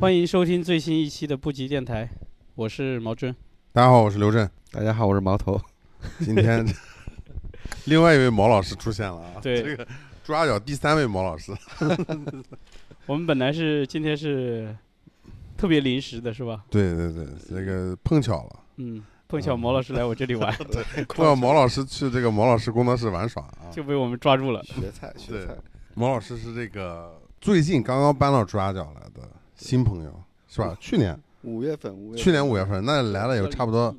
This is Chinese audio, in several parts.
欢迎收听最新一期的布吉电台，我是毛军。大家好，我是刘震。大家好，我是毛头。今天另外一位毛老师出现了啊，对这个朱家角第三位毛老师，我们本来是今天是特别临时的，是吧？对对对，这个碰巧了，嗯，碰巧毛老师来我这里玩，碰巧毛老师去这个毛老师工作室玩耍啊。就被我们抓住了。学菜，学菜。毛老师是这个最近刚刚搬到朱家角来的新朋友，是吧？去年，五月份，五月去年五月份，那来了有差不多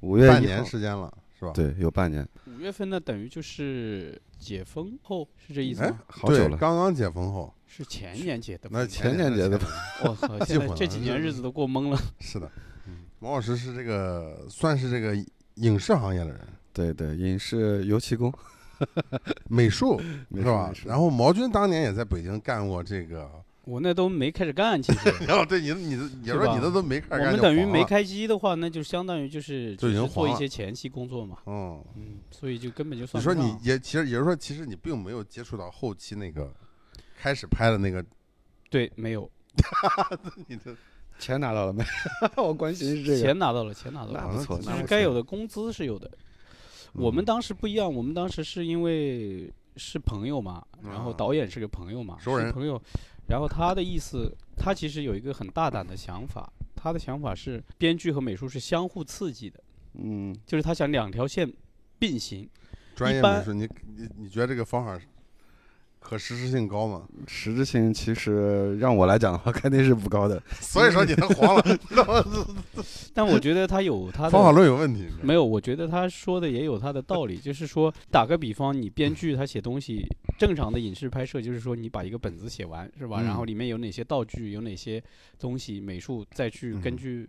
五月半年时间了，是吧？对，有半年，五月份呢，等于就是解封后，是这意思哎吗？，对，好久了。刚刚解封后，是前年解的吧。那前年解的吧我靠，现在这几年日子都过懵了。是的，嗯毛老师是这个算是这个影视行业的人，对对，影视油漆工，美术 是吧然后毛军当年也在北京干过这个，我那都没开始干，其实 然后对你你的你说你的都没开始干，我们等于没开机的话，那就相当于就是就已经只是做一些前期工作嘛。嗯。嗯，所以就根本就你说算不上。你也其实也就是说，其实你并没有接触到后期那个开始拍的那个，对没有 你的钱拿到了没？我关心是这个。钱拿到了，钱拿到了。不错，就是该有的工资是有的。我们嗯当时不一样，我们当时是因为是朋友嘛，然后啊导演是个朋友嘛，熟人是朋友，然后他的意思，他其实有一个很大胆的想法，他的想法是编剧和美术是相互刺激的，嗯，就是他想两条线并行。专业美术，你你你觉得这个方法是可实施性高吗？实质性其实让我来讲的话，肯定是不高的。所以说你能黄了，但我觉得他有他的方法。论有问题。没有，我觉得他说的也有他的道理，就是说，打个比方，你编剧他写东西，正常的影视拍摄就是说，你把一个本子写完，是吧？然后嗯里面有哪些道具，有哪些东西，美术再去根嗯据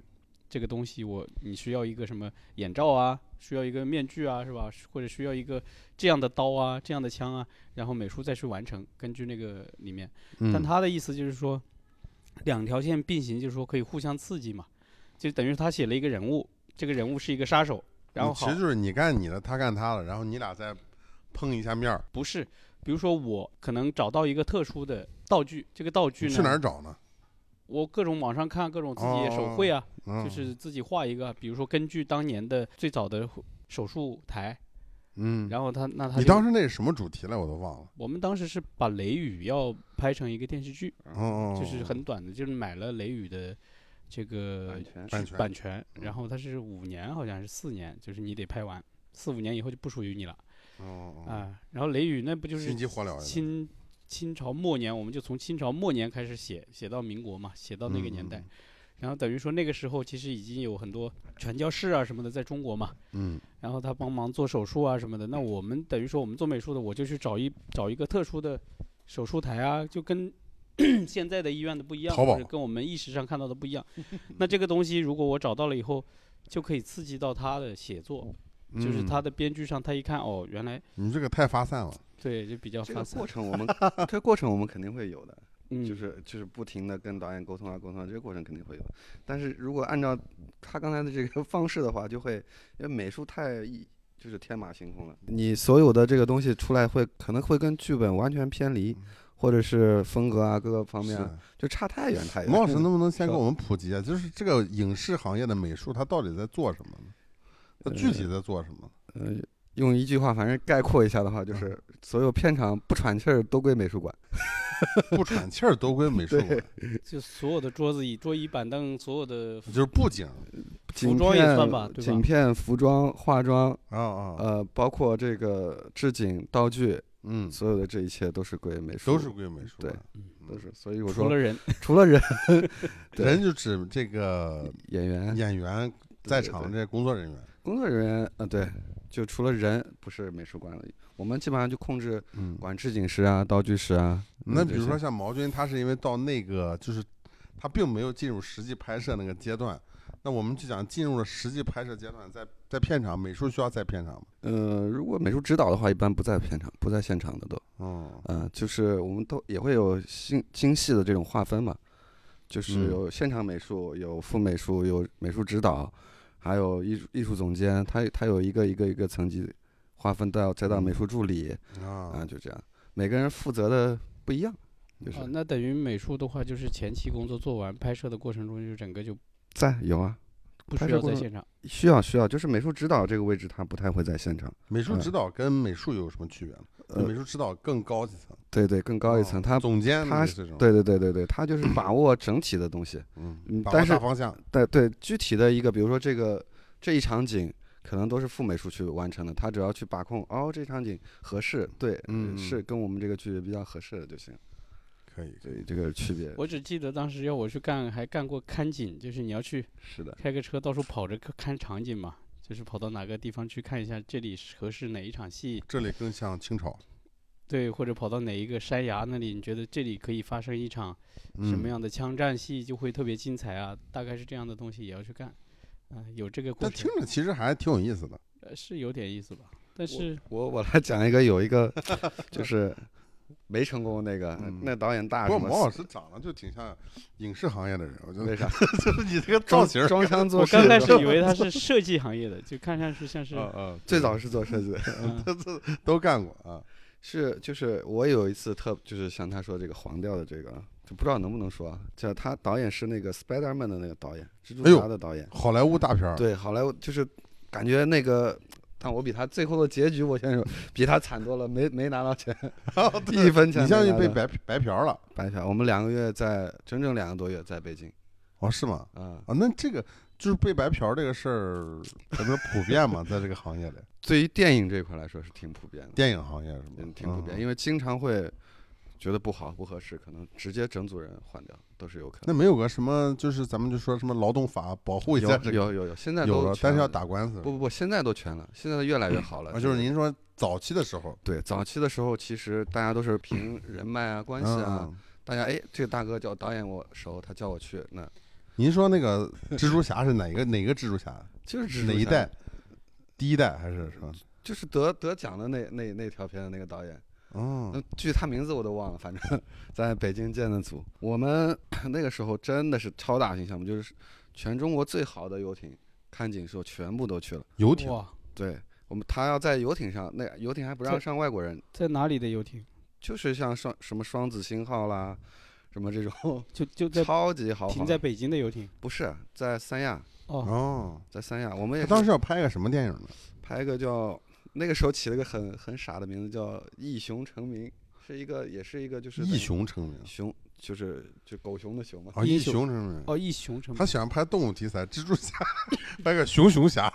这个东西，我你需要一个什么眼罩啊，需要一个面具啊，是吧？或者需要一个这样的刀啊，这样的枪啊，然后美术再去完成，根据那个里面。但嗯，他的意思就是说，两条线并行，就是说可以互相刺激嘛，就等于他写了一个人物，这个人物是一个杀手，然后好其实就是你干你的，他干他的，然后你俩再碰一下面儿。不是，比如说我可能找到一个特殊的道具，这个道具呢，去哪儿找呢？我各种网上看，各种自己手绘啊，嗯，就是自己画一个，比如说根据当年的最早的手术台，嗯，然后他那他你当时那是什么主题来？我都忘了。我们当时是把雷雨要拍成一个电视剧，哦，就是很短的，就是买了雷雨的这个版权版权版权，然后它是五年，好像是四年，就是你得拍完，四五年以后就不属于你了哦，哦啊。然后雷雨那不就是心急火燎。清清朝末年，我们就从清朝末年开始写，写到民国嘛，写到那个年代。嗯然后等于说那个时候其实已经有很多传教士啊什么的在中国嘛，嗯，然后他帮忙做手术啊什么的。那我们等于说我们做美术的，我就去找一找一个特殊的手术台啊，就跟 现在的医院的不一样，淘宝或者跟我们意识上看到的不一样。那这个东西如果我找到了以后，就可以刺激到他的写作，就是嗯他的编剧上他一看哦，原来你这个太发散了。对就比较发散个过，程我们 这个过程我们肯定会有的，嗯，就是就是不停的跟导演沟通啊沟通啊，这个过程肯定会有。但是如果按照他刚才的这个 方式的话，就会因为美术太就是天马行空了，你所有的这个东西出来会可能会跟剧本完全偏离，或者是风格啊各个方面啊就差太远太远。毛老师能不能先给我们普及一下，就是这个影视行业的美术，它到底在做什么呢？它具体在做什么？呃，用一句话反正概括一下的话，就是所有片场不喘气儿都归美术馆。不喘气儿都归美术馆，就所有的桌子椅、桌椅板凳，所有的就是布景。景装也片算吧对吧？景片、服装、化妆，啊啊，呃，包括这个置景、道具，嗯，所有的这一切都是归美术，都是归美术对馆。嗯。都是。所以我说，除了人，除了人。人就指这个演员、演员在对对场的这些工作人员。工作人员，呃，对，就除了人不是美术馆了，我们基本上就控制嗯，管置景师啊、道具师啊。那比如说像毛军，他是因为到那个就是他并没有进入实际拍摄那个阶段，那我们就讲进入了实际拍摄阶段，在在片场，美术需要在片场吗？呃，如果美术指导的话，一般不在片场，不在现场的都。哦，嗯，就是我们都也会有精精细的这种划分嘛，就是嗯有现场美术，有副美术，有美术指导，还有艺术艺术总监，他他有一个一个一个层级划分到再到美术助理啊。啊，就这样，每个人负责的不一样。就是。啊，那等于美术的话，就是前期工作做完，拍摄的过程中就整个就在有啊，不需要在现场。需要需要，就是美术指导这个位置他不太会在现场，美术嗯。指导跟美术有什么区别美术指导更高一层，对对，更高一层，哦他总监他是这种，对对对对对，他就是把握整体的东西，嗯但是大方向，对对，具体的一个，比如说这个这一场景，可能都是副美术去完成的，他只要去把控，哦，这场景合适，对，嗯是跟我们这个剧比较合适的就行，可以。对，这个区别我只记得当时要我去干，还干过看景，就是你要去是的，开个车到处跑着看场景嘛，就是跑到哪个地方去看一下这里合适哪一场戏，这里更像清朝，对，或者跑到哪一个山崖那里，你觉得这里可以发生一场什么嗯？样的枪战戏，就会特别精彩啊，大概是这样的东西也要去干，啊、有这个过但听，着其实还挺有意思的。呃，是有点意思吧，但是我我来讲一个，有一个 就是没成功那个，嗯那导演大不过什么毛老师长得就挺像影视行业的人，我觉得为啥？就是你这个造型儿，装腔作势。我刚开始以为他是设计行业的，就看上去像是，嗯嗯，最早是做设计的，嗯 都干过啊。是就是我有一次特就是像他说这个黄调的这个，就不知道能不能说啊，叫他导演是那个 Spider-Man 的那个导演，蜘蛛侠的导演。好莱坞大片儿，对，好莱坞就是感觉那个，但我比他最后的结局，我先说比他惨多了，没没拿到钱 一分钱你相当于被白白嫖了。白嫖。我们两个月在整整两个多月在北京哦，是吗？啊，啊，那这个就是被白嫖这个事儿，怎么普遍嘛，在这个行业里，对于电影这一块来说是挺普遍的，电影行业是吗嗯，？挺普遍，嗯因为经常会觉得不好不合适，可能直接整组人换掉都是有可能。那没有个什么，就是咱们就说什么劳动法保护一下这个，有有有，现在有了，都但是要打官司。不不不，现在都全了，现在越来越好了。啊，就是您说早期的时候，对早期的时候，其实大家都是凭人脉啊、关系啊，嗯，大家哎，这个大哥叫导演我熟，他叫我去，那 您说那个蜘蛛侠是哪个哪个蜘蛛侠？就是哪一代？？第一代还是什么？就是得得奖的那那那条片的那个导演，哦那，具体他名字我都忘了，反正 在北京建的组。我们 那个时候真的是超大型项目，就是全中国最好的游艇看景时候全部都去了。游艇，对我们，他要在游艇上，那游艇还不让上外国人，在哪里的游艇？就是像双什么双子星号啦，什么这种就就 在超级豪华。停在北京的游艇。不是在三亚，哦，哦，在三亚，我们也他当时要拍个什么电影呢？拍一个叫那个时候起了个很很傻的名字，叫《一熊成名》，是一个也是一个就是一那雄成名熊，就是就狗熊的熊嘛。啊，一英雄雄成名。哦，一雄成名他喜欢拍动物题材，蜘蛛侠拍个熊熊侠，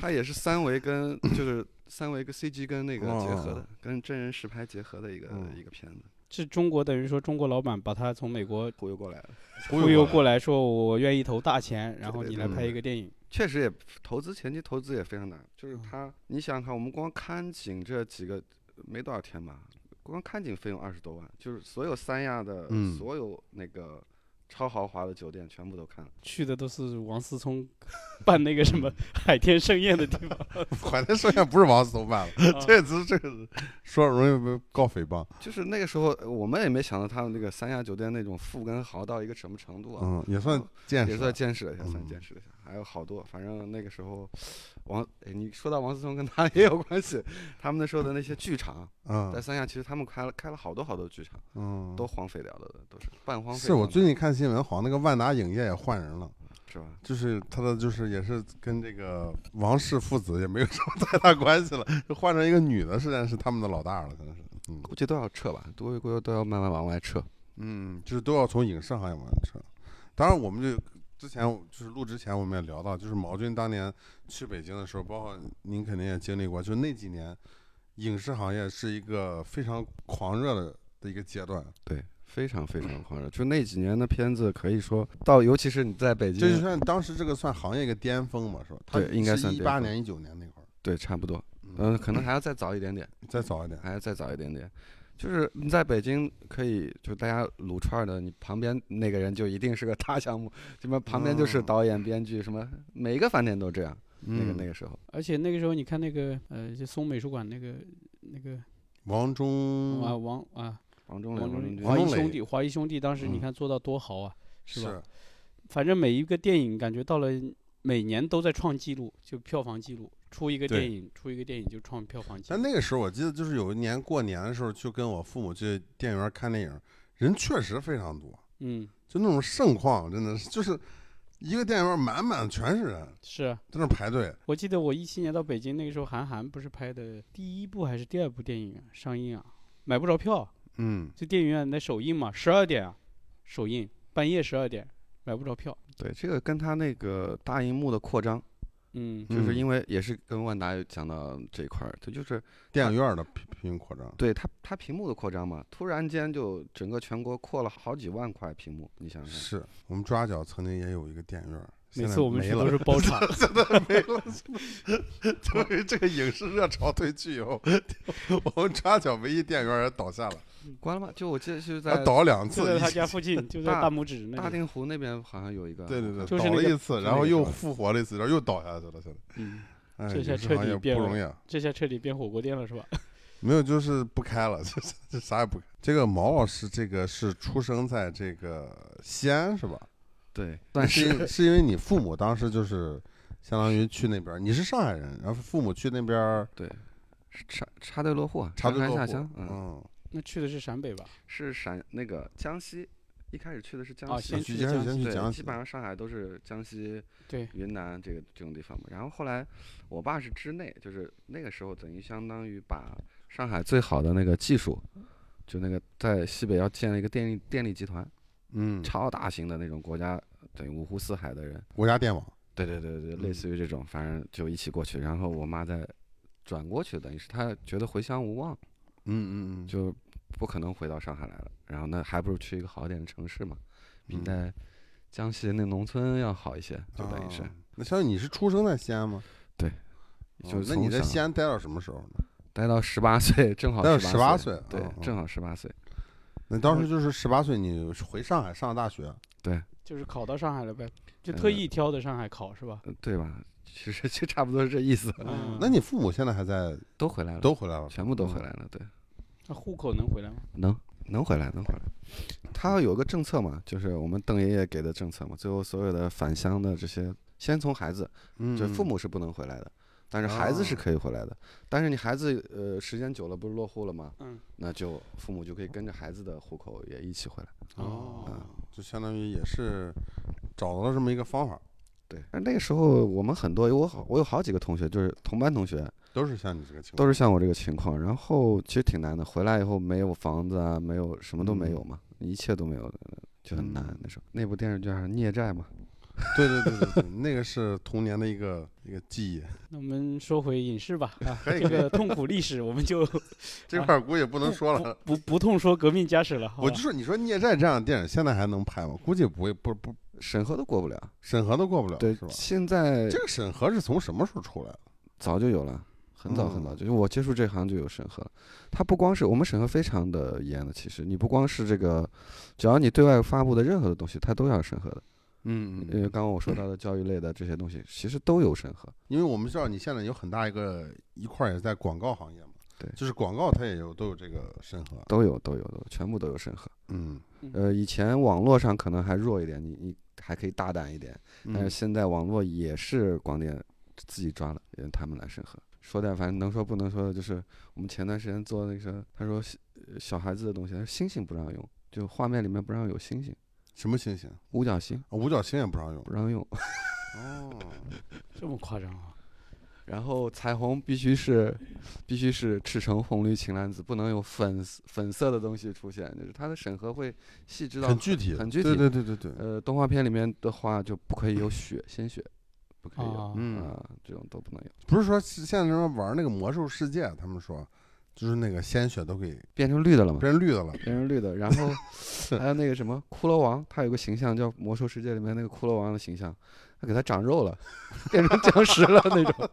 他也是三维跟就是三维跟 CG 跟那个结合哦的，跟真人实拍结合的一个嗯一个片子，是中国等于说中国老板把他从美国忽悠过来了。忽悠过来说，我愿意投大钱，然后你来拍一个电影。确实也投资前期投资也非常难，就是嗯他，你想想看，我们光看景这几个没多少天吧，光看景费用二十多万，就是所有三亚的嗯所有那个超豪华的酒店全部都看了。去的都是王思聪办那个什么 海天盛宴的地方。海天盛宴不是王思聪办了，啊 这次这个说容易被告诽谤。就是那个时候，呃我们也没想到他们那个三亚酒店那种富跟豪到一个什么程度啊，嗯，也算见识也。算见识了一下，算嗯见识了一下。还有好多，反正那个时候，王，哎，你说到王思聪跟他 也有关系，他们那时候的那些剧场，在嗯三亚其实他们开了开了好多好多剧场，嗯，都荒废掉了的，都是半荒废。是我最近看新闻，好像那个万达影业也换人了，是吧？就是他的就是也是跟这个王氏父子也没有什么太大关系了，就换成一个女的，实际上是他们的老大了，可能是。嗯估计都要撤吧，都估计都要慢慢往外撤。嗯，就是都要从影视行业往外撤。当然，我们就之前就是录之前我们也聊到，就是毛军当年去北京的时候，包括您肯定也经历过，就那几年，影视行业是一个非常狂热的的一个阶段。对，非常非常狂热。就那几年的片子，可以说到，尤其是你在北京，这就算当时这个算行业一个巅峰嘛，是吧？对应该算一八年、一九年那会儿，对，差不多。嗯，嗯，可能还要再早一点点，再早一点。还要再早一点点。就是你在北京可以，就大家撸串儿的，你旁边那个人就一定是个大项目，什么旁边就是哦导演、编剧，什么每一个饭店都这样。那个嗯那个时候，而且那个时候你看那个呃，就松美术馆那个那个王中啊王啊王中磊、王中王中军华谊兄弟，华谊兄弟当时你嗯看做到多豪啊，是吧？是反正每一个电影感觉到了每年都在创纪录，就票房纪录，出一个电影出一个电影就创票房纪但。那个时候我记得就是有一年过年的时候，就跟我父母去电影院看电影，人确实非常多，嗯，就那种盛况，真的是就是一个电影院满满全是人是啊。在那排队。我记得我一七年到北京那个时候，韩寒不是拍的第一部还是第二部电影啊上映啊，买不着票，嗯，就电影院那首映嘛，十二点啊，首映，半夜十二点买不着票。对，这个跟他那个大荧幕的扩张，嗯，就是嗯因为也是跟万达有讲到这一块儿，它就是电影院的屏屏扩张。对它它屏幕的扩张嘛，突然间就整个全国扩了好几万块屏幕，你想想，是我们抓角曾经也有一个电影院，现在每次我们没了去都是包场。没了。就是这个影视热潮退去以后，我们抓角唯一电影院也倒下了，关了吗？就我记得是在倒了两次就。在他家附近，就在大大拇指。大定湖那边好像有一个，对对对，就是那个倒了一次，然后又复活了一次，然后又倒下去了。现在，嗯，哎，这下彻底变不容易啊。这下彻底变火锅店了是吧？没有，就是不开了，就 是这啥也不开。这个毛老师，这个是出生在这个西安是吧？对，但但是是因为你父母当时就是相当于去那边儿，你是上海人，然后父母去那边儿对，插插队落户啊，插队落户下乡，，嗯，嗯，那去的是陕北吧？是陕那个江西，一开始去的是江啊，西，先去江西江西。对，先去江西基本上上海都是江西、对，云南这个这种地方嘛。然后后来我爸是支内，就是那个时候等于相当于把上海最好的那个技术，就那个在西北要建了一个电力电力集团，嗯，超大型的那种国家，等于五湖四海的人。国家电网，对对对对，类似于这种，反正就一起过去。然后我妈再转过去，等于是她觉得回乡无望，嗯嗯嗯，就不可能回到上海来了。然后那还不如去一个好一点的城市嘛，比嗯在江西那农村要好一些，就等于是。啊那相当于你是出生在西安吗？对哦，就是那你在西安待到什么时候呢？待到十八岁，正好待到十18岁，对正好十八岁。那当时就是十八岁，你回上海上了大学，对就是考到上海了呗，就呃特意挑的上海考是吧？呃对吧？其实就差不多是这意思，嗯，那你父母现在还在，都回来了，都回来了，全部都回嗯来了，对，那户口能回来吗？能能回来，能回来。他有个政策嘛，就是我们邓爷爷给的政策嘛，最后所有的返乡的这些，先从孩子，嗯，就父母是不能回来的，但是孩子是哦可以回来的。但是你孩子呃时间久了不是落户了吗？嗯，那就父母就可以跟着孩子的户口也一起回来。哦嗯，就相当于也是找到了这么一个方法，对，但那个时候我们很多，我好我有好几个同学，就是同班同学，都是像你这个情况，都是像我这个情况。然后其实挺难的，回来以后没有房子啊，没有什么都没有嘛，一切都没有，就很难嗯。那时候那部电视剧还是《孽债》嘛，对对对对对，那个是童年的一个一个记忆。那我们说回影视吧，啊，这个痛苦历史我们就 这块儿估计也不能说了。不不痛说革命家史了。好我就说，你说《孽债》这样的电影现在还能拍吗？估计不会，不不审核都过不了。审核都过不了，对是，吧？现在这个审核是从什么时候出来的？早就有了，很早很早，嗯就是我接触这行就有审核了。它不光是我们审核非常的严的，其实你不光是这个，只要你对外发布的任何的东西，它都要审核的。嗯因为刚刚我说到的教育类的这些东西，其实都有审核。因为我们知道你现在有很大一个一块儿也在广告行业嘛，对就是广告它也有都有这个审核。都有，都有，都有，全部都有审核。嗯，呃，以前网络上可能还弱一点，你你还可以大胆一点，但是嗯现在网络也是广电自己抓了，也让他们来审核。说点反正能说不能说的，就是我们前段时间做那个，他说小孩子的东西，他说星星不让用，就画面里面不让有星星，什么星星？五角星啊五角星也不让用。不让用，哦，这么夸张啊？然后彩虹必须是必须是赤橙红绿青蓝紫，不能有粉色粉色的东西出现，就是它的审核会细致到很具体，很具体对对对对对。呃，动画片里面的话就不可以有血，鲜血，不可以有，啊嗯啊，这种都不能有，不是说现在什么玩那个魔兽世界，他们说就是那个鲜血都给变成绿的了嘛，变成绿的了。变成绿的。然后 还有那个什么骷髅王，他有个形象叫魔兽世界里面那个骷髅王的形象，他给他长肉了，变成僵尸了那种，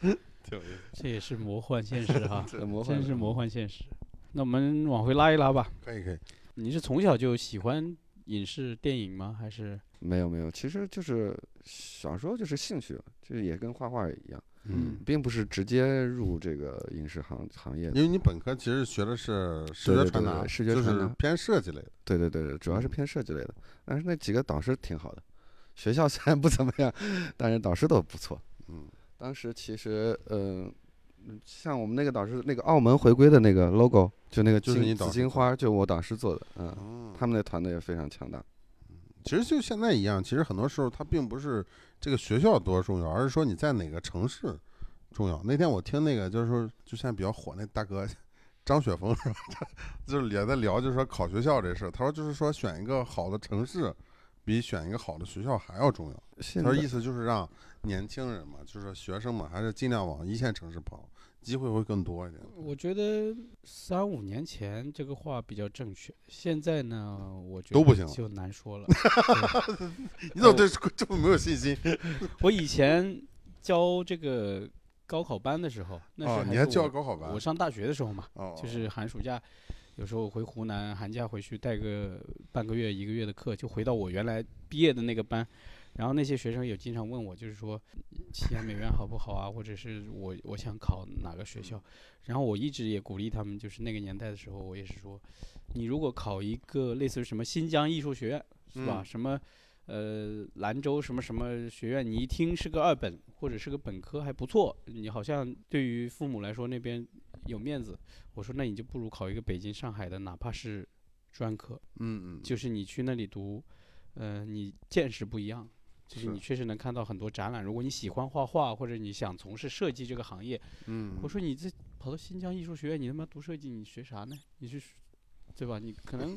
这也是魔幻现实哈，很魔幻。真是魔幻现实。那我们往回拉一拉吧。可以可以，你是从小就喜欢影视电影吗？还是没有没有，其实就是小时候就是兴趣，就是也跟画画一样，嗯，并不是直接入这个影视行行业的。因为你本科其实学的是视觉传达，视觉传达偏设计类的。对对对对，主要是偏设计类的。但是那几个导师挺好的，学校虽然不怎么样，但是导师都不错。嗯当时其实，呃，像我们那个导师那个澳门回归的那个 logo，就那个就是紫荆花，就我导师做的，嗯，哦他们那团队也非常强大。其实就现在一样，其实很多时候它并不是这个学校多重要，而是说你在哪个城市重要。那天我听那个就是说，就现在比较火那大哥张雪峰是吧？就是也在聊，就是说考学校这事儿。他说就是说选一个好的城市，比选一个好的学校还要重要。他说意思就是让年轻人嘛，就是说学生嘛，还是尽量往一线城市跑，机会会更多一点。我觉得三五年前这个话比较正确，现在呢，我觉都不行了得就难说了。你怎么对这么没有信心？我以前教这个高考班的时候，那哦，你还教高考班我？上大学的时候嘛，哦，就是寒暑假，有时候回湖南，寒假回去带个半个月、一个月的课，就回到我原来毕业的那个班。然后那些学生也经常问我，就是说西安美院好不好啊，或者是我我想考哪个学校。然后我一直也鼓励他们，就是那个年代的时候，我也是说，你如果考一个类似于什么新疆艺术学院，是吧？嗯什么呃兰州什么什么学院，你一听是个二本或者是个本科还不错，你好像对于父母来说那边有面子。我说那你就不如考一个北京、上海的，哪怕是专科，嗯嗯，就是你去那里读，呃，你见识不一样。就是是你确实能看到很多展览。如果你喜欢画画，或者你想从事设计这个行业，嗯，我说你这跑到新疆艺术学院，你他妈读设计，你学啥呢？你是，对吧？你可能，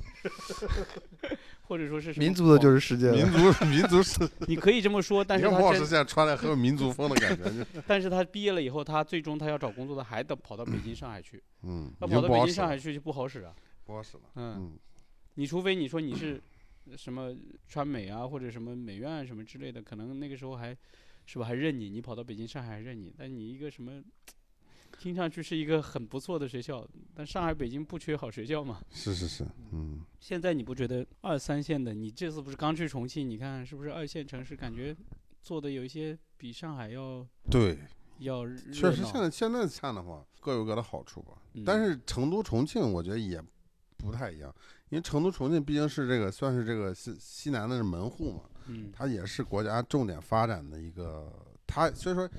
或者说是什么民族的就是世界民，族民族是，你可以这么说，但是他现在穿的很有民族风的感觉，但是他毕业了以后，他最终他要找工作的还得跑到北京、上海去。嗯，跑到北京、上海去就不好使啊。不好使了。嗯，嗯，你除非你说你是什么川美啊，或者什么美院什么之类的，可能那个时候还是吧，还认你，你跑到北京、上海还认你。但你一个什么，听上去是一个很不错的学校，但上海、北京不缺好学校嘛。是是是，嗯，现在你不觉得二三线的，你这次不是刚去重庆？你看是不是二线城市感觉做的有一些比上海要对，要确实现在现在看的话，各有各的好处吧。嗯但是成都、重庆，我觉得也不太一样，因为成都、重庆毕竟是这个算是这个西西南的门户嘛，嗯它也是国家重点发展的一个，它所以说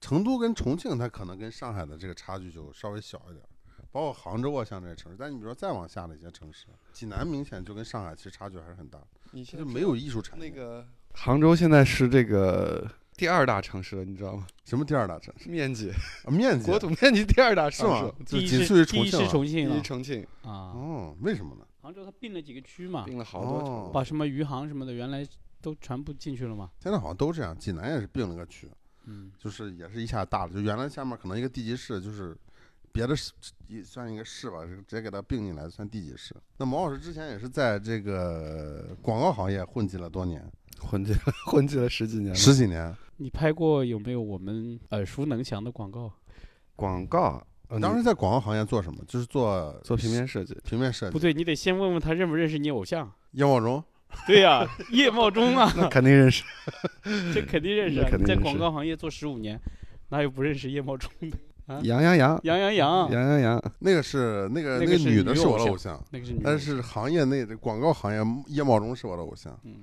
成都跟重庆，它可能跟上海的这个差距就稍微小一点儿。包括杭州啊，像这些城市，但你比如说再往下的一些城市，济南明显就跟上海其实差距还是很大的，你就没有艺术产业。那个杭州现在是这个第二大城市了，你知道吗？什么第二大城市？面积，啊面积国土面积第二大是城市吗？？就仅次于第一是重庆了。重庆了第一重庆啊，哦，为什么呢？杭州它并了几个区嘛，并了好多哦城，把什么余杭什么的原来都全部进去了嘛。现在好像都这样，济南也是并了个区，嗯，就是也是一下大了，就原来下面可能一个地级市就是别的市也算一个市吧，直接给它并进来算地级市。那毛老师之前也是在这个广告行业混迹了多年，混迹了 混迹了十几年。十几年。你拍过有没有我们耳熟能详的广告？广告，呃当时在广告行业做什么？就是做做平面设计，平面设计。不对，你得先问问他认不认识你偶像。叶茂中，对呀、叶茂中啊，那肯定认识。这肯定认识在广告行业做十五年，哪有不认识叶茂中的？啊杨洋洋，杨洋洋，杨洋洋，那个是那个那个女的是我的偶像，那个是女，但是行业内的广告行业叶茂中是我的偶像。嗯，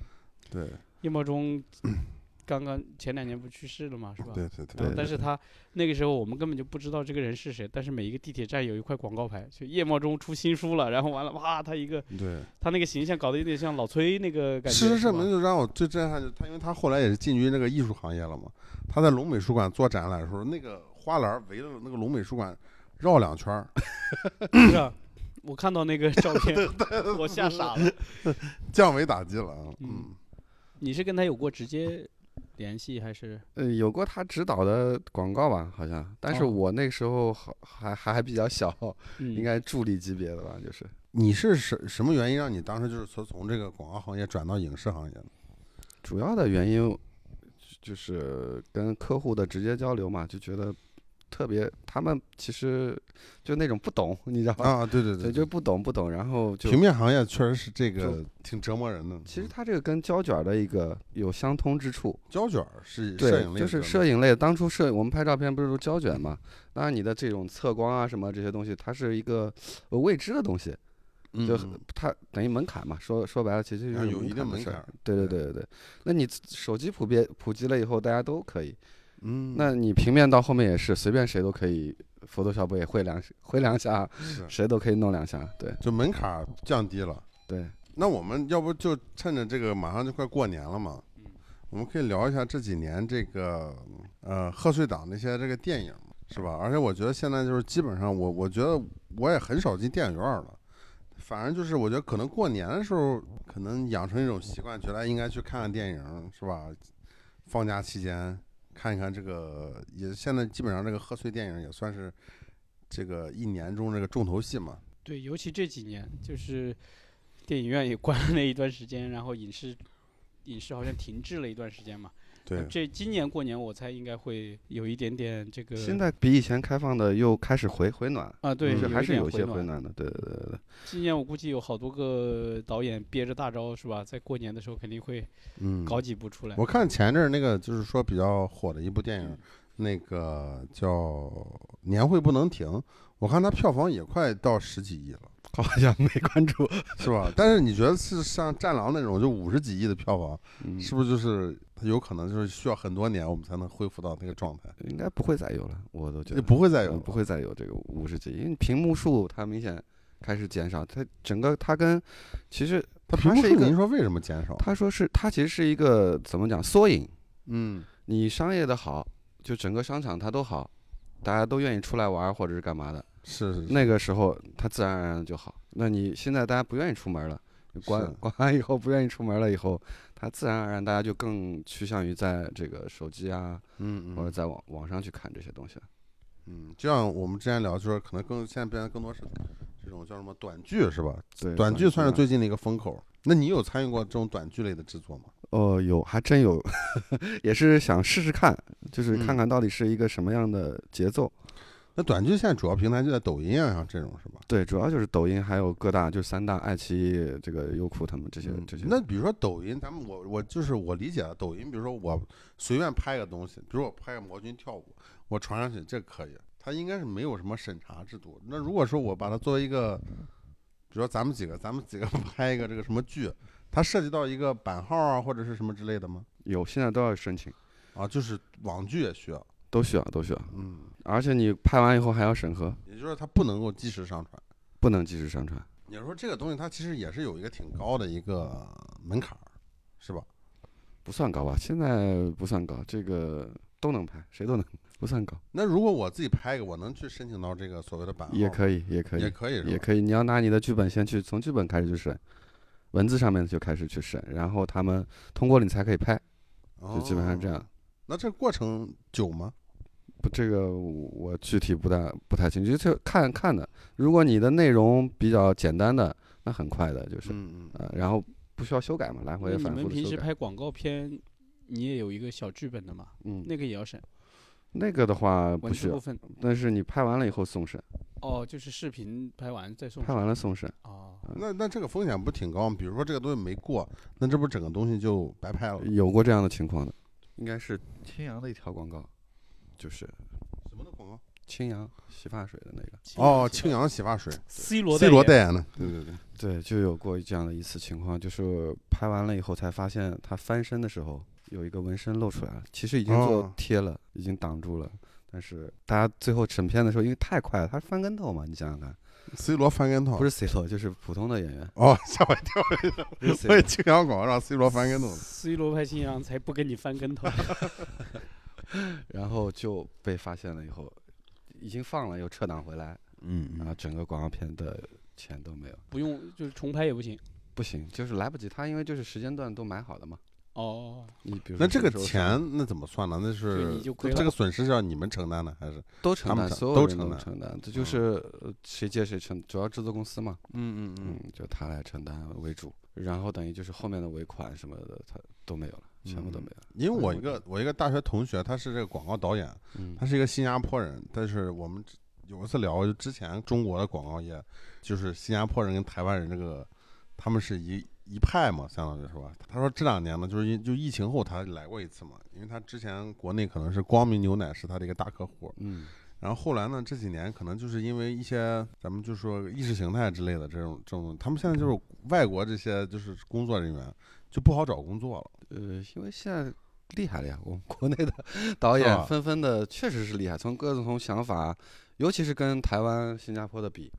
对叶茂中 刚刚前两年不去世了嘛，是吧？对对对，但是他那个时候我们根本就不知道这个人是谁，但是每一个地铁站有一块广告牌，就叶茂中出新书了，然后完了哇，他一个对。他那个形象搞得有点像老崔那个感觉。事实证明，就让我最震撼，就他，因为他后来也是进军这个艺术行业了嘛。他在龙美术馆做展览的时候，那个花篮围着那个龙美术馆绕两圈儿，是啊，我看到那个 照片，我吓傻了。降维打击了啊。嗯嗯，你是跟他有过直接联系还是？呃，有过他指导的广告吧，好像，但是哦我那个时候好还还还比较小，嗯，应该助理级别的吧，就是。你是什什么原因让你当时就是从从这个广告行业转到影视行业的？主要的原因就是跟客户的直接交流嘛，就觉得特别，他们其实就那种不懂，你知道吧？啊，对对对，对，就不懂不懂，然后就平面行业确实是这个挺折磨人的。其实它这个跟胶卷儿的一个有相通之处，胶卷儿是对摄影，类的就是摄影类。当初摄我们拍照片不是都胶卷嘛？当然你的这种测光啊什么这些东西，它是一个呃未知的东西，就它等于门槛嘛。说说白了，其实就是啊有一定的门槛对对对对对。那你手机普遍普及了以后，大家都可以。嗯，那你平面到后面也是随便谁都可以，Photoshop 也会两 会两下，谁都可以弄两下。对就门槛儿降低了。对，那我们要不就趁着这个马上就快过年了嘛，嗯我们可以聊一下这几年这个呃贺岁档那些这个电影，是吧？而且我觉得现在就是基本上我我觉得我也很少进电影院了，反正就是我觉得可能过年的时候可能养成一种习惯，觉得应该去看看电影，是吧？放假期间看一看这个，也现在基本上这个贺岁电影也算是这个一年中这个重头戏嘛。对，尤其这几年，就是电影院也关了一段时间，然后影视影视好像停滞了一段时间嘛。对，这今年过年我猜应该会有一点点这个。现在比以前开放的又开始回回暖，啊，对，嗯还是有。些回暖的。对对对对，今年我估计有好多个导演憋着大招是吧？在过年的时候肯定会嗯，搞几部出来。我看前阵儿那个就是说比较火的一部电影，那个叫《年会不能停》，我看它票房也快到十几亿了，好像没关注。是吧？但是你觉得是像《战狼》那种就五十几亿的票房，嗯，是不是就是它有可能就是需要很多年我们才能恢复到那个状态？应该不会再有了，我都觉得不会再有不会再有这个五十级，因为屏幕数它明显开始减少，它整个它跟其实它屏幕数您说为什么减少？他说是它其实是一个怎么讲缩影，嗯你商业的好，就整个商场它都好，大家都愿意出来玩儿或者是干嘛的，是是是，那个时候它自然而然就好。那你现在大家不愿意出门了，你关完以后不愿意出门了以后，他自然而然大家就更趋向于在这个手机啊嗯嗯或者在网网上去看这些东西了。嗯，就像我们之前聊，就是可能更现在变得更多是这种叫什么短剧是吧？对，短剧算是啊最近的一个风口。那你有参与过这种短剧类的制作吗？哦，有还真有，也是想试试看，就是嗯看看到底是一个什么样的节奏。那短剧现在主要平台就在抖音啊，像这种是吧？对，主要就是抖音，还有各大就三大，爱奇艺、这个优酷他们这些嗯这些。那比如说抖音，咱们我我就是我理解的抖音，比如说我随便拍个东西，比如我拍个魔君跳舞，我传上去这可以，它应该是没有什么审查制度。那如果说我把它作为一个，比如说咱们几个咱们几个 拍一个这个什么剧，它涉及到一个版号啊或者是什么之类的吗？有现在都要申请，啊，就是网剧也需要，都需要都需要，嗯，而且你拍完以后还要审核，也就是说它不能够即时上传。不能及时上传。你说这个东西它其实也是有一个挺高的一个门槛儿，是吧？不算高吧？现在不算高，这个都能拍，谁都能，不算高，那如果我自己拍一个，我能去申请到这个所谓的版号？也可以，也可以，也可以，也可以。你要拿你的剧本先去，从剧本开始去审，文字上面就开始去审，然后他们通过了你才可以拍，就基本上这样哦。。那这过程久吗？不，这个我具体不太不太清楚，就看看的。如果你的内容比较简单的，那很快的，就是，嗯嗯，呃，然后不需要修改嘛，来回那你反们平时。拍广告片，你也有一个小剧本的嘛？嗯，那个也要审，那个的话不需要。但是你拍完了以后送审，哦，就是视频拍完再送拍完了送审。哦，那那这个风险不挺高吗？比如说这个东西没过，那这不整个东西就白拍了？有过这样的情况的，应该是青阳的一条广告，就是什么的广告？清扬洗发水的那个。哦，清扬洗发水，C 罗，C 罗代言言的。对对对，对，就有过这样的一次情况，就是拍完了以后才发现他翻身的时候有一个纹身露出来了，其实已经做哦贴了，已经挡住了。但是大家最后审片的时候，因为太快了，他翻跟头嘛，你想想看，C 罗翻跟头，不是 C 罗就是普通的演员，哦，吓我一跳！不是 C 我以为罗，青阳广告让 C 罗翻跟头呢。C 罗拍新阳才不跟你翻跟头。然后就被发现了以后，已经放了又撤档回来，嗯然后整个广告片的钱都没有，不用，就是重拍也不行。不行，就是来不及，他因为就是时间段都买好的嘛，哦，你比如说那这个钱那怎么算呢？那是这个损失是要你们承担的，还是？都承担，所有人都都承担，这嗯就是呃谁借谁承，主要制作公司嘛，嗯嗯嗯，就他来承担为主，然后等于就是后面的尾款什么的，他都没有了，全部都没有了。因为我一个我一个大学同学，他是这个广告导演，嗯他是一个新加坡人，但是我们有一次聊，就之前中国的广告业，就是新加坡人跟台湾人这个，他们是一一派嘛，相当于是吧？他说这两年呢，就是因就疫情后他来过一次嘛，因为他之前国内可能是光明牛奶是他的一个大客户，嗯然后后来呢，这几年可能就是因为一些咱们就说意识形态之类的这种这种，他们现在就是外国这些就是工作人员就不好找工作了。呃，因为现在厉害了呀！我们国内的 导演纷纷的确实是厉害，从各种想法，尤其是跟台湾、新加坡的比，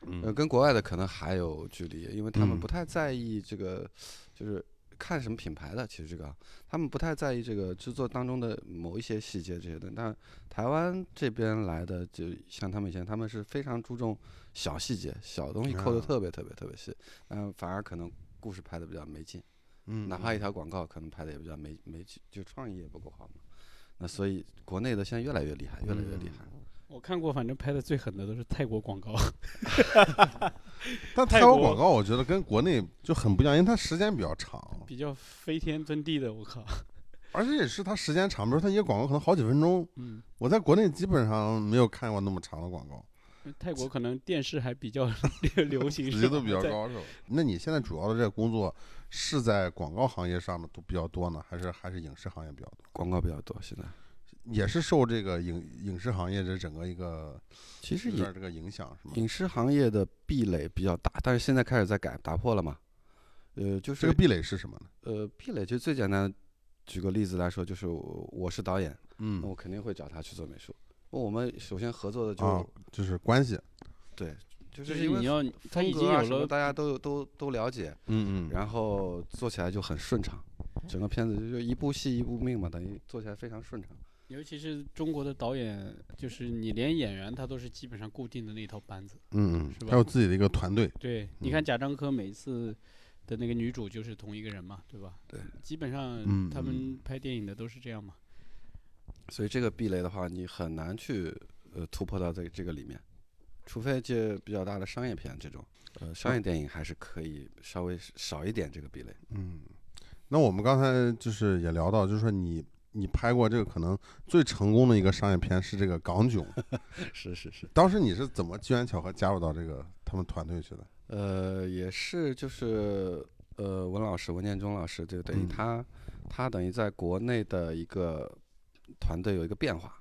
呃，嗯跟国外的可能还有距离，因为他们嗯不太在意这个，就是看什么品牌的。其实这个啊，他们不太在意这个制作当中的某一些细节这些的。但台湾这边来的，就像他们以前，他们是非常注重小细节、小东西扣的啊特别特别特别细，嗯，反而可能故事拍的比较没劲。嗯，哪怕一条广告可能拍的也比较没没，就创意也不够好嘛。那所以国内的现在越来越厉害，越来越厉害。我看过，反正拍的最狠的都是泰国广告。但泰国泰国广告我觉得跟国内就很不一样，因为它时间比较长，比较飞天遁地的，我靠，而且也是它时间长，比如它一个广告可能好几分钟，嗯，我在国内基本上没有看过那么长的广告，泰国可能电视还比较 流行，职是吧业度比较高是吧？那你现在主要的这个工作是在广告行业上的都比较多呢，还是还是影视行业比较多？广告比较多，现在也是受这个影影视行业的整个一个其实影这个影响是吗？影视行业的壁垒比较大，但是现在开始在改打破了嘛。呃，就是这个壁垒是什么呢？呃壁垒，就最简单，举个例子来说，就是我我是导演，嗯那我肯定会找他去做美术。我们首先合作的就、啊，就是关系，对，就就是是因为你要，他已风格啊什么经有了，大家都都都了解，嗯嗯，然后做起来就很顺畅，整个片子就一部戏一部命嘛，等于做起来非常顺畅。尤其是中国的导演，就是你连演员他都是基本上固定的那套班子。嗯嗯，是吧还有自己的一个团队，对，你看贾樟柯每一次的那个女主就是同一个人嘛，对吧？对，基本上嗯他们拍电影的都是这样嘛。所以这个壁垒的话，你很难去呃突破到这个这个里面，除非就比较大的商业片这种，呃，商业电影还是可以稍微少一点这个壁垒。嗯，那我们刚才就是也聊到，就是说你你拍过这个可能最成功的一个商业片是这个《港囧》，是是是，当时你是怎么机缘巧合加入到这个他们团队去的？呃，也是就是呃，文老师文建中老师就等于嗯他、他等于在国内的一个团队有一个变化，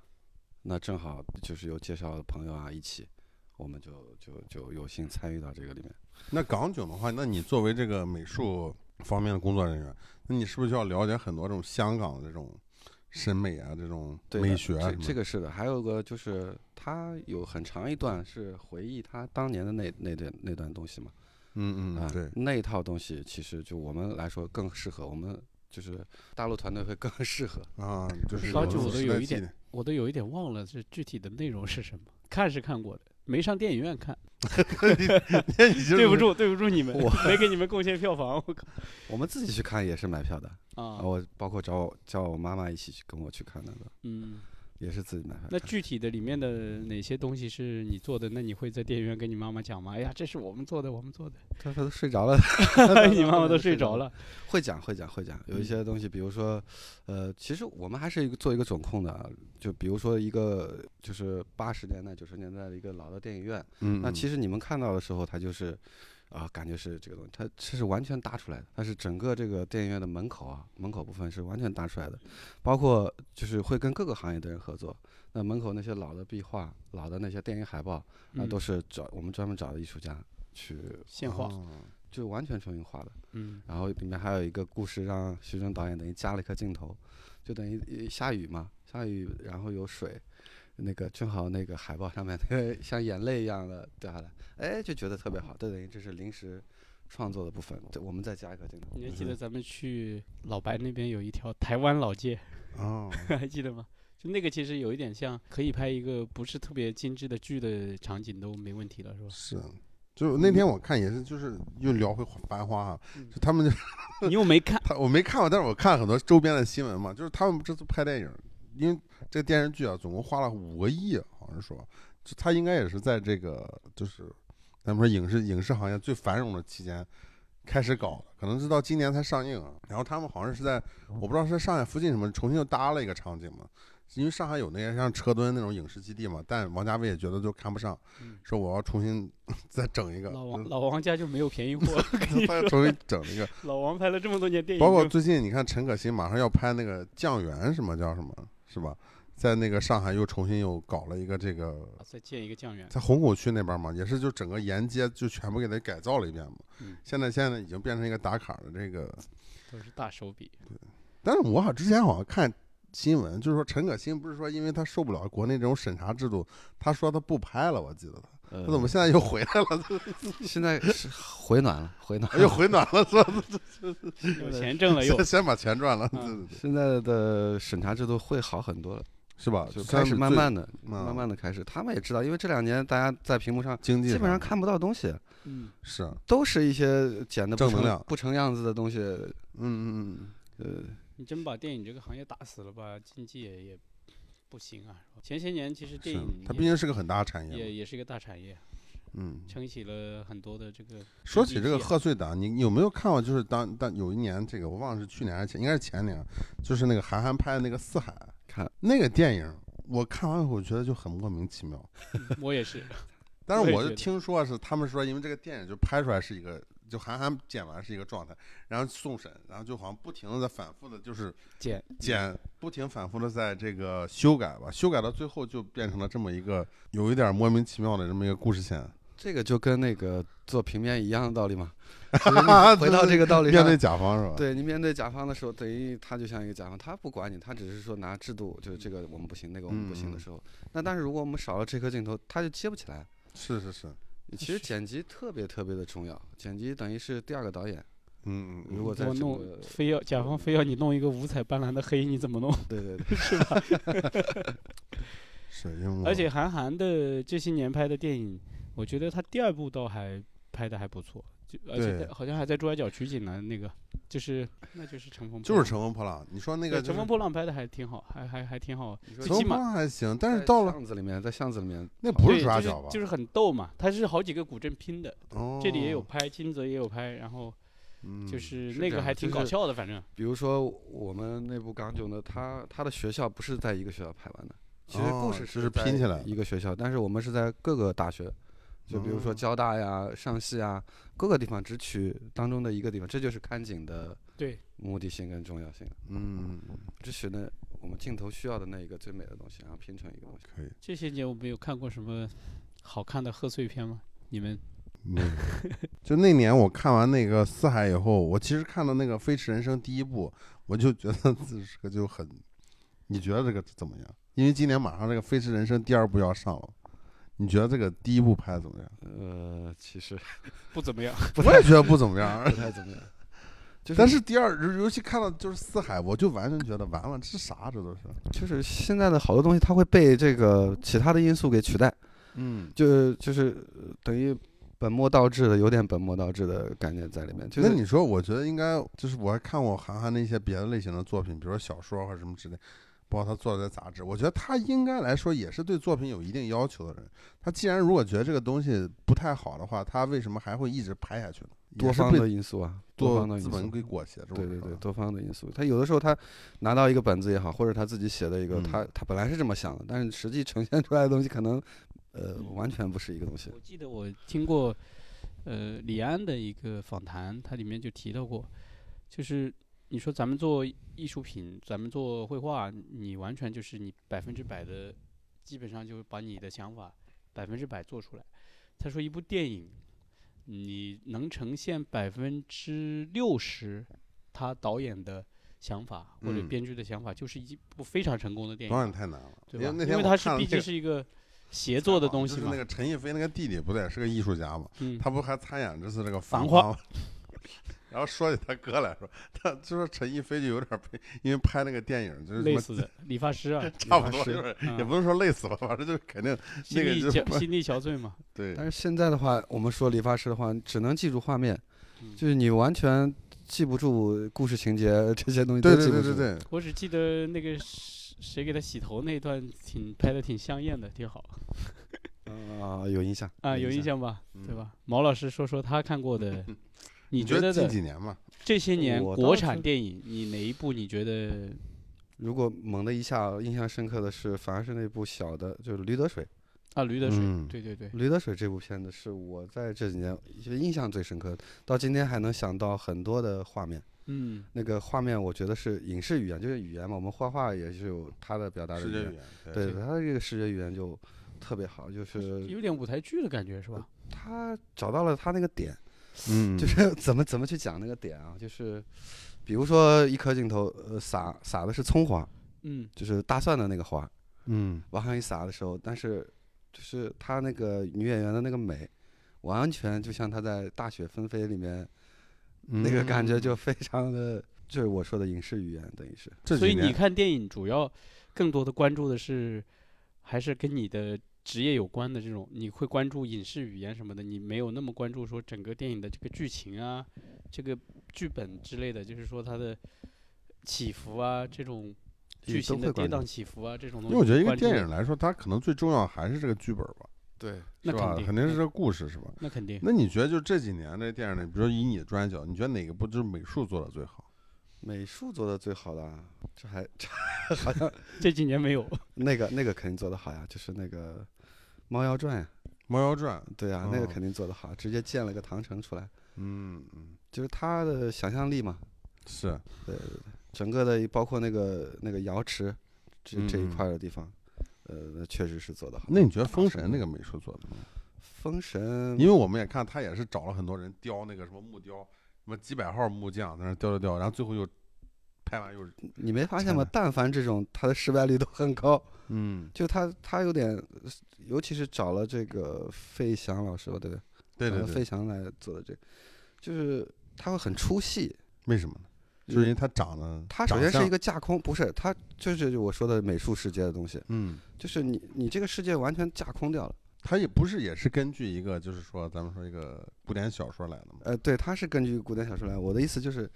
那正好就是有介绍的朋友啊一起，我们就就就有幸参与到这个里面。那港囧的话，那你作为这个美术方面的工作人员，那你是不是就要了解很多这种香港的这种审美啊，这种对美学啊这个是的，还有个就是他有很长一段是回忆他当年的那那段那段东西嘛，嗯嗯嗯，对，那一套东西其实就我们来说更适合，我们就是大陆团队会更适合。啊，就是高举我都有一点我都有一点忘了这具体的内容是什么，看是看过的，没上电影院看，对不住对不住你们我，没给你们贡献票房，我靠我们自己去看也是买票的，啊，我包括找我叫我妈妈一起去跟我去看的，嗯。也是自己买。那具体的里面的哪些东西是你做的？那你会在电影院跟你妈妈讲吗？哎呀，这是我们做的，我们做的。他他都睡着了，你妈妈都睡着了。会讲会讲会讲，有一些东西，比如说，呃，其实我们还是一个做一个总控的啊，就比如说一个就是八十年代九十年代的一个老的电影院，嗯，那其实实你们看到的时候，它就是，啊、感觉是这个东西，它这是完全搭出来的，它是整个这个电影院的门口啊，门口部分是完全搭出来的，包括就是会跟各个行业的人合作。那门口那些老的壁画、老的那些电影海报，那、嗯都是找我们专门找的艺术家去，现画。就完全重新画的。嗯然后里面还有一个故事，让徐峥导演等于加了一颗镜头，就等于呃下雨嘛，下雨然后有水，那个正好那个海报上面那个像眼泪一样的掉下来，哎，就觉得特别好，这等于这是临时创作的部分，对，我们再加一个镜头。你还记得咱们去老白那边有一条台湾老街，哦，还记得吗？就那个其实有一点像，可以拍一个不是特别精致的剧的场景都没问题了，是吧？是。就那天我看也是，就是又聊回《繁花》啊，嗯就他们就你又没看，他我没看过，但是我看很多周边的新闻嘛，就是他们这次拍电影，因为这个电视剧啊，总共花了五个亿，好像是说，就他应该也是在这个就是咱们说影视影视行业最繁荣的期间开始搞的，可能是到今年才上映啊。然后他们好像是在 我不知道是在上海附近什么重新又搭了一个场景嘛，因为上海有那些像车墩那种影视基地嘛，但王家卫也觉得就看不上，嗯说我要重新再整一个，老王 老王家就没有便宜货。他要说，重新整一个。老王拍了这么多年电影，包括最近你看陈可辛马上要拍那个《酱园》，什么叫什么是吧？在那个上海又重新又搞了一个这个，再建一个酱园。在虹口区那边嘛，也是就整个沿街就全部给它改造了一遍嘛。嗯现在现在已经变成一个打卡的这个，都是大手笔。对但是我好之前好像看新闻，就是说陈可辛不是说因为他受不了国内这种审查制度，他说他不拍了，我记得他，呃他怎么现在又回来了？现在是回暖了，回暖了又回暖了，是吧？有钱挣了又先先把钱赚了，现在的审查制度会好很多了，是吧？就开始慢慢的、嗯慢慢的开始。他们也知道，因为这两年大家在屏幕上经济基本上看不到东西，嗯，是，都是一些剪的不成正能量不成样子的东西。嗯嗯嗯，呃，你真把电影这个行业打死了吧，经济也也不行啊。前些年其实电影，它毕竟是个很大的产业，也也是一个大产业，嗯。撑起了很多的这个。说起这个贺岁档，你有没有看过？就是当当有一年，这个我忘了是去年还是前，应该是前年，就是那个韩寒拍的那个《四海》看那个电影，我看完以后我觉得就很莫名其妙。我也是，但是我就听说是他们说，因为这个电影就拍出来是一个，就韩寒剪完是一个状态，然后送审，然后就好像不停的在反复的，就是剪剪，不停反复的在这个修改吧，修改到最后就变成了这么一个有一点莫名其妙的这么一个故事线。这个就跟那个做平面一样的道理嘛。回到这个道理上面对，甲方是吧？对你面对甲方的时候，等于他就像一个甲方，他不管你，他只是说拿制度，就是这个我们不行，那个我们不行的嗯时候，那但是如果我们少了这颗镜头，他就接不起来。是是是，其实剪辑特别特别的重要，剪辑等于是第二个导演。嗯如果在整我弄非要甲方非要你弄一个五彩斑斓的黑，你怎么弄？对对 对，是因为而且韩寒的这些年拍的电影，我觉得他第二部倒还拍的还不错，就而且好像还在珠海角取景呢。那个就是那就是乘风破就是浪乘风破浪。你说那那个就是乘风破浪拍的还挺好，还还还挺好。起码浪还行，但是到了巷子里面，在巷子里面，那不是抓脚吧？就是很逗嘛，它是好几个古镇拼的，哦，这里也有拍，金泽也有拍，然后嗯，就是是那个还挺搞笑的，反正比如说我们那部港囧呢，他他的学校不是在一个学校拍完的，其实故哦事就是拼起来一个学校，但是我们是在各个大学，就比如说哦交大呀、上戏啊，各个地方只取当中的一个地方，这就是看景的对，目的性跟重要性，嗯，只取那我们镜头需要的那一个最美的东西，然后拼成一个东西。可以，这些年我们有看过什么好看的贺岁片吗？你们 没有。就那年我看完那个《四海》以后，我其实看到那个《飞驰人生》第一部，我就觉得这个就很，你觉得这个怎么样？因为今年马上这个《飞驰人生》第二部要上了，你觉得这个第一部拍的怎么样？呃，其实 不怎么样，我也觉得不怎么样不，太怎么样，就是但是第二，尤尤其看到就是《四海》，我就完全觉得完了，这是啥？这都是，就是现在的好多东西，它会被这个其他的因素给取代。嗯，就就是呃等于本末倒置的，有点本末倒置的感觉在里面。就是那你说，我觉得应该就是我还看过韩寒的一些别的类型的作品，比如说小说或者什么之类，包括他做的杂志，我觉得他应该来说也是对作品有一定要求的人。他既然如果觉得这个东西不太好的话，他为什么还会一直拍下去呢？多方的因素啊，多多方的因资本素。给裹挟住。对对对，多方的因素。他有的时候他拿到一个本子也好，或者他自己写的一个，嗯他他本来是这么想的，但是实际呈现出来的东西可能呃完全不是一个东西。我记得我听过，呃，李安的一个访谈，他里面就提到过，就是你说咱们做艺术品，咱们做绘画，你完全就是你百分之百的，基本上就把你的想法百分之百做出来。他说一部电影，你能呈现百分之六十他导演的想法或者嗯编剧的想法，就是一部非常成功的电导演影，太难了，对吧？因为那天我因为它是毕竟是一个 协作的东西嘛就是那。个陈逸飞那个弟弟不对，是个艺术家嘛，嗯，他不还参演这次这个《繁花》？然后说起他哥来说，他就说陈逸飞就有点被，因为拍那个电影就是累死的理发师啊，差不多，也不是说累死吧，反正就是肯定心力那个就憔心力憔悴嘛。对但是现在的话，我们说理发师的话，只能记住画面，嗯就是你完全记不住故事情节这些东西对都记不住。对对对对，我只记得那个谁谁给他洗头那段挺拍的挺香艳的，挺好啊、有印象啊，有印。象吧？对吧？毛老师说说他看过的，你觉得近几年嘛？这些年国产电影，你哪一部你觉得如果猛的一下印象深刻的是，反而是那部小的，就是《驴得水》。啊？驴得水，嗯对对对，《驴得水》这部片子是我在这几年印象最深刻的，到今天还能想到很多的画面。嗯，那个画面，我觉得是影视语言，就是语言嘛。我们画画也是有它的表达的语言，语言，对，它的这个视觉语言就特别好，就是有点舞台剧的感觉是吧？他找到了他那个点，嗯，就是 怎么怎么去讲那个点啊，就是比如说一颗镜头，呃，撒撒的是葱花，嗯，就是大蒜的那个花，嗯。往上一撒的时候，但是就是她那个女演员的那个美，完全就像她在《大雪纷飞》里面那个感觉，就非常的，就是我说的影视语言，等于是。所以你看电影主要更多的关注的是，还是跟你的职业有关的这种，你会关注影视语言什么的，你没有那么关注说整个电影的这个剧情啊，这个剧本之类的，就是说它的起伏啊，这种剧情的跌宕起伏啊，这种东西。因为我觉得一个电影来说，它可能最重要还是这个剧本吧，对，是吧？那肯定肯定是这个故事，是吧？那肯定。那你觉得就这几年这电影里，比如说以你的专业角度，你觉得哪个不就是美术做的最好？美术做的最好的啊，这还这好像 这几年没有，那个那个肯定做得好呀，就是那个《猫妖传》呀，《猫妖传》，对呀，那个哦肯定做得好，直接建了个唐城出来，嗯嗯，就是他的想象力嘛，是，对对对整个的包括那个那个瑶池这这一块儿的地方，呃，那确实是做得好。那你觉得《封神》那个美术做的怎么样？封神，因为我们也看他也是找了很多人雕那个什么木雕，什么几百号木匠在那雕雕雕，然后最后又拍完又是，你没发现吗？但凡这种，他的失败率都很高。嗯，就他他有点，尤其是找了这个费翔老师吧，对不对？对对对，费翔来做的这个，就是他会很出戏。为什么呢？就是因为他长得，他首先是一个架空，不是他就是我说的美术世界的东西，嗯，就是你你这个世界完全架空掉了。他也不是也是根据一个就是说咱们说一个古典小说来的嘛，呃，对，他是根据古典小说来。我的意思就是，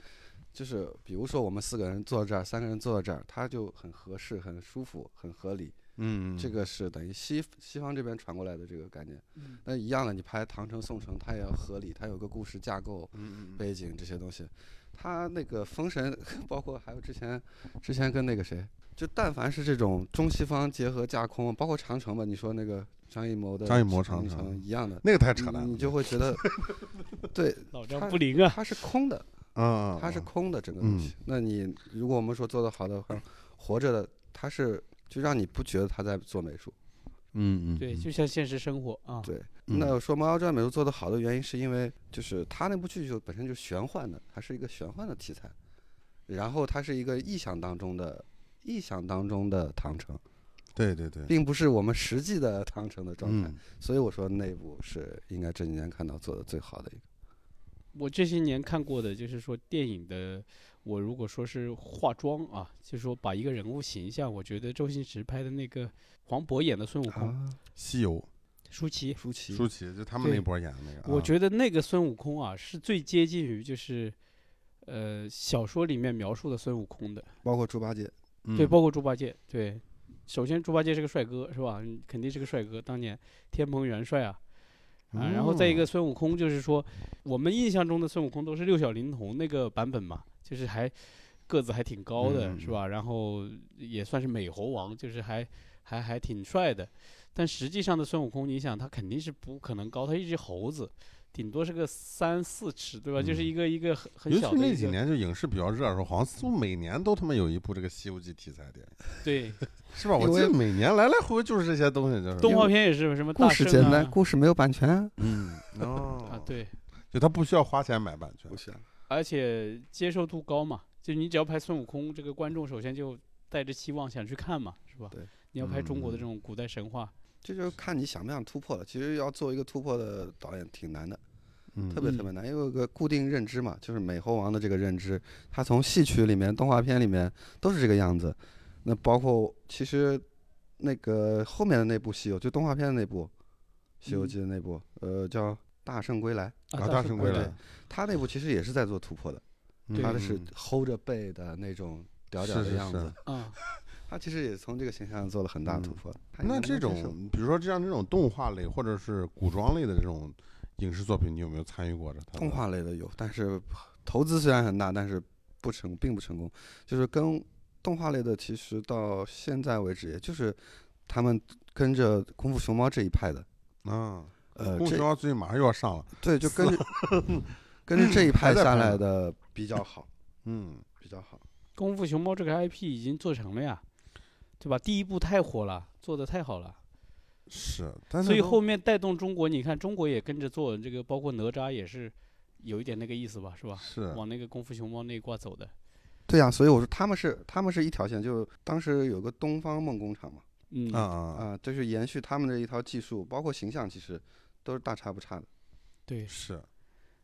就是比如说我们四个人坐这儿，三个人坐这儿，他就很合适、很舒服、很合理。嗯，这个是等于西西方这边传过来的这个概念。嗯那一样的，你拍唐城、宋城，它也要合理，它有个故事架构、嗯嗯背景这些东西。它那个封神，包括还有之前之前跟那个谁，就但凡是这种中西方结合架空，包括长城吧，你说那个张艺谋的张艺谋长长城一样的，那个太扯淡了，你你就会觉得，对，老张他不灵啊。它是空的，嗯，它是嗯空的整个东西。那你如果我们说做得好的话，活着的，它是就让你不觉得他在做美术。嗯嗯，对，嗯就像现实生活啊。对，嗯那说《猫妖传》美术做得好的原因，是因为就是它那部剧就本身就是玄幻的，它是一个玄幻的题材，然后它是一个臆想当中的臆想当中的唐城，对对对，并不是我们实际的唐城的状态。嗯所以我说那部是应该这几年看到做的最好的一个。我这些年看过的，就是说电影的，我如果说是化妆啊，就是说把一个人物形象，我觉得周星驰拍的那个黄渤演的孙悟空，啊，西游舒淇，舒淇，舒淇就他们那波演的那个，啊我觉得那个孙悟空啊，是最接近于就是，呃，小说里面描述的孙悟空的。包括猪八戒，对，嗯包括猪八戒。对，首先猪八戒是个帅哥，是吧？嗯肯定是个帅哥，当年天蓬元帅啊。啊，然后再一个哦孙悟空，就是说我们印象中的孙悟空都是六小龄童那个版本嘛，就是还个子还挺高的，嗯是吧？然后也算是美猴王，就是还还还挺帅的。但实际上的孙悟空，你想他肯定是不可能高，他一只猴子，顶多是个三四尺，对吧？就是嗯一个一个很很尤其那小的一个，几年就影视比较热的时候，好像似乎每年都他妈有一部这个《西游记》题材电影，对，是吧？我因为记得每年来来回回就是这些东西，就是动画片也是什么大故事圣简单，啊故事没有版权啊，嗯 哦啊，，对，就他不需要花钱买版权不，需要。而且接受度高嘛，就你只要拍孙悟空，这个观众首先就带着期望想去看嘛，是吧？对，你要拍中国的嗯这种古代神话，这就是看你想不想突破了。其实要做一个突破的导演挺难的，特别特别难，因为有个固定认知嘛，就是美猴王的这个认知，他从戏曲里面、动画片里面都是这个样子。那包括其实那个后面的那部《西游》，就动画片的那部《西游记》的那部，呃，叫《大圣归来》，啊，大圣归对来，他那部其实也是在做突破的，他的是嗯 hold 着背的那种屌屌的样子，啊，他其实也从这个形象做了很大突嗯破。那这种，比如说像这种动画类或者是古装类的这种影视作品，你有没有参与过的动画类的有，但是投资虽然很大，但是不成，并不成功。就是跟动画类的，其实到现在为止，也就是他们跟着功夫熊猫这一派的，啊，呃，宫这熊猫最近马上又要上了，对，就跟着 跟着这一派下来的比较好，嗯，比较好。功夫熊猫这个 IP 已经做成了呀，对吧？第一部太火了，做的太好了，是，但是所以后面带动中国，你看中国也跟着做这个，包括哪吒也是有一点那个意思吧，是吧？是往那个功夫熊猫那一挂走的。对呀、所以我说他们是他们是一条线，就当时有个东方梦工厂嘛，嗯啊啊啊，就是延续他们的一套技术，包括形象，其实都是大差不差的。对，是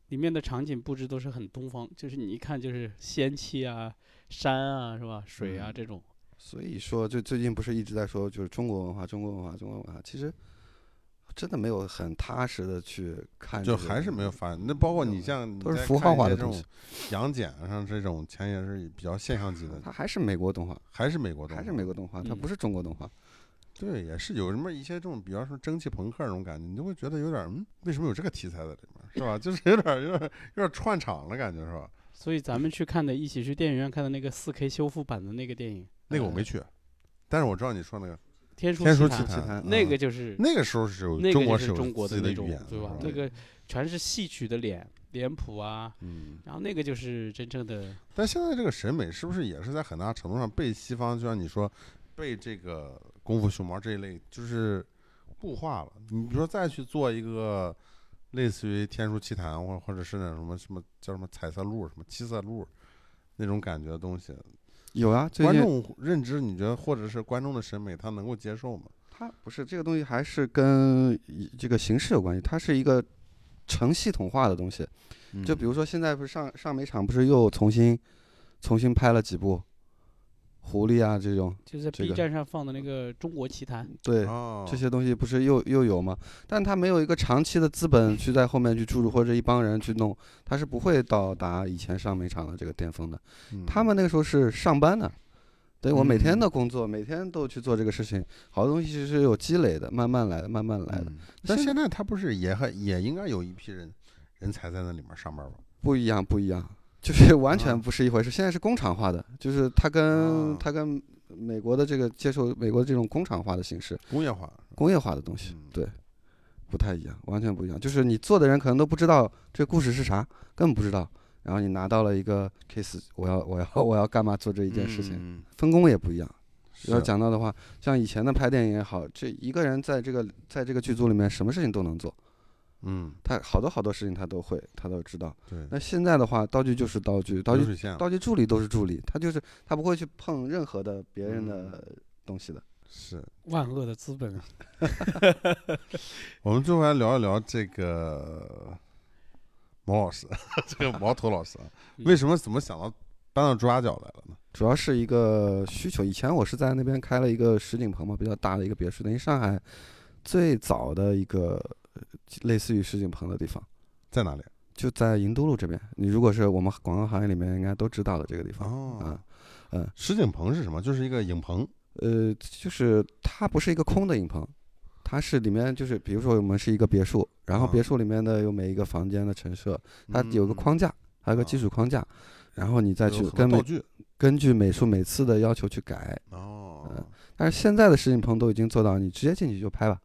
里面的场景布置都是很东方，就是你一看就是仙气啊、山啊，是吧？水啊嗯这种。所以说，就最近不是一直在说，就是中国文化，中国文化，中国文化，其实真的没有很踏实的去看这个，就还是没有发现。那包括你像你都是符号化的这种杨戬上这种，前也是比较现象级的，它还是美国动画，还是美国动画，还是美国动画，它嗯不是中国动画。对，也是有什么一些这种，比方说蒸汽朋克那种感觉，你就会觉得有点儿嗯，为什么有这个题材在里面，是吧？就是有点儿有点儿有点儿串场了感觉，是吧？所以咱们去看的，一起去电影院看的那个四 K 修复版的那个电影，呃那个我没去，但是我知道你说那个《天书奇谭》，那啊个就是那个时候是有那个中国就是中有国的那种对吧？那个全是戏曲的脸脸谱啊，嗯，然后那个就是真正的但现在这个审美是不是也是在很大程度上被西方，就像你说，被这个功夫熊猫这一类就是固化了？你比如说再去做一个类似于天书奇谭，或或者是那种什么什么叫什么彩色鹿、什么七色鹿那种感觉的东西，有啊，最近观众认知你觉得或者是观众的审美他能够接受吗？他不是这个东西，还是跟一这个形式有关系。它是一个成系统化的东西。就比如如说现在不是上上美场不是又重新重新拍了几部狐狸啊这种，就在 B 站上放的那个《中国奇谭》，对。哦，这些东西不是又又有吗？但他没有一个长期的资本去在后面去注入，或者一帮人去弄，他是不会到达以前上美场的这个巅峰的。嗯他们那个时候是上班的，对我每天嗯的工作，每天都去做这个事情，好多东西是有积累的，慢慢来的，慢慢来的。嗯但现现在他不是也还也应该有一批人人才在那里面上班吗？不一样，不一样，就是 完全啊不是一回事。现在是工厂化的，就是它跟、啊它跟美国的这个接受美国这种工厂化的形式、工业化，工业化的东西，嗯对，不太一样，完全不一样。就是你做的人可能都不知道这个故事是啥，根本不知道。然后你拿到了一个 case，我要我要 我要干嘛做这一件事情，嗯分工也不一样。要讲到的话，像以前的拍电影也好，这一个人在这个在这个剧组里面，什么事情都能做，嗯，他好多好多事情他都会，他都知道。对，那现在的话，道具就是道具，道具道具助理都是助理，他就是他不会去碰任何的别人嗯的东西的。是。万恶的资本啊！我们最后来聊一聊这个毛老师，这个毛头老师为什么怎么想到搬到朱家角来了呢？主要是一个需求。以前我是在那边开了一个实景棚嘛，比较大的一个别墅，等于上海最早的一个呃类似于实景棚的地方，在哪里？就在银都路这边。你如果是我们广告行业里面应该都知道的这个地方。哦啊，嗯，实景棚是什么？就是一个影棚。呃，就是它不是一个空的影棚，它是里面就是比如说我们是一个别墅，然后啊别墅里面的有每一个房间的陈设，它有个框架，还有个基啊础框架，然后你再去根据。根据美术每次的要求去改。哦，但是现在的实景棚都已经做到，你直接进去就拍吧。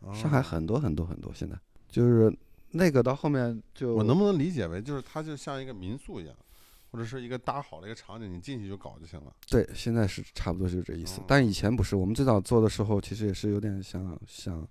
哦上海很多很多很多，现在就是那个到后面就我能不能理解为，就是它就像一个民宿一样，或者是一个搭好的一个场景，你进去就搞就行了。对，现在是差不多就是这意思哦。但以前不是，我们最早做的时候，其实也是有点像像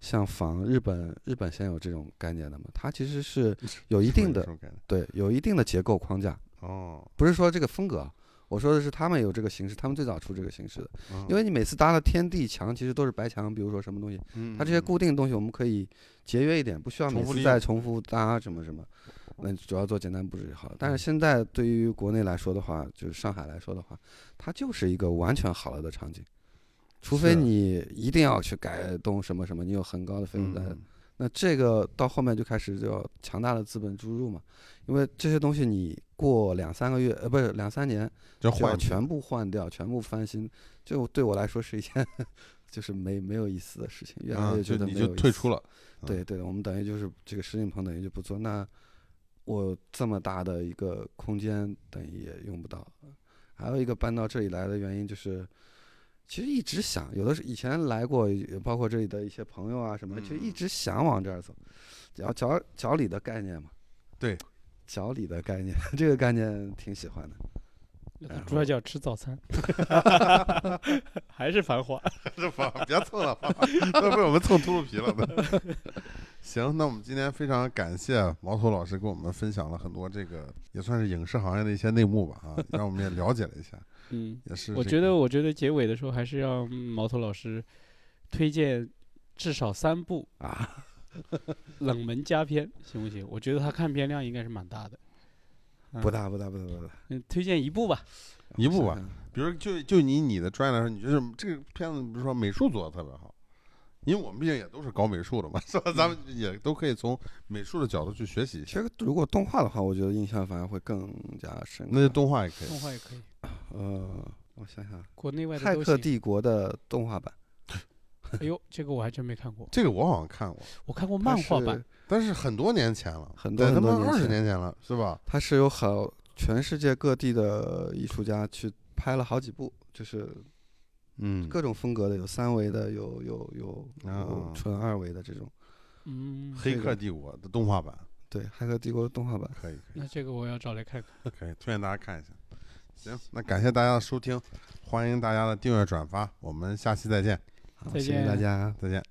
像仿日本日本先有这种概念的嘛。它其实是有一定的。对有一定的结构框架，哦，不是说这个风格啊。我说的是他们有这个形式，他们最早出这个形式的。嗯因为你每次搭的天地墙其实都是白墙，比如说什么东西，它这些嗯固定的东西我们可以节约一点，不需要每次再重复搭什么什么。那主要做简单布置就好了。但是嗯现在对于国内来说的话，就是上海来说的话，它就是一个完全好了的场景，除非你一定要去改动什么什么，你有很高的费用在。嗯那这个到后面就开始就要强大的资本注入嘛，因为这些东西你过两三个月，呃，不是两三年就要全部换掉，全部翻新，就对我来说是一件 就是没没有意思的事情，越来啊，越觉得没有意思就退出了。嗯对对，我们等于就是这个石景棚等于就不做，那我这么大的一个空间等于也用不到。还有一个搬到这里来的原因就是，其实一直想，有的是以前来过，也包括这里的一些朋友啊什么，就一嗯直想往这儿走，脚脚脚里的概念嘛。对，脚里的概念，这个概念挺喜欢的。主要叫吃早餐，还是繁华。是吧？别蹭了，要被我们蹭秃噜皮了都。行，那我们今天非常感谢毛头老师给我们分享了很多这个也算是影视行业的一些内幕吧啊，让我们也了解了一下，嗯，也是、我觉得，我觉得结尾的时候还是要嗯毛头老师推荐至少三部啊，冷门佳片，行不行？我觉得他看片量应该是蛮大的。嗯不大不大不大不大，嗯，推荐一部吧。一部吧比如就就你你的专业来说，你就是这个片子，比如说美术做的特别好，因为我们毕竟也都是搞美术的嘛，是吧？咱们也都可以从美术的角度去学习一下。其实如果动画的话，我觉得印象反而会更加深刻。那就动画也可以动，画也可以，呃，我想想，国内外《骇客的都行。帝国》的动画版，哎呦，这个我还真没看过，这个我好像看过，我看过漫画版是。但是很多年前了，很多年前了，是吧？它是有好全世界各地的艺术家去拍了好几部，就是嗯，各种风格的，有三维的，有有有有啊纯二维的这种。嗯，黑客帝国的动画版对，《黑客帝国》的动画版。可以可以那这个我要找来看看。可以，推荐大家看一下。行，那感谢大家的收听，欢迎大家的订阅转发，我们下期再见，好，再谢谢大家。再见。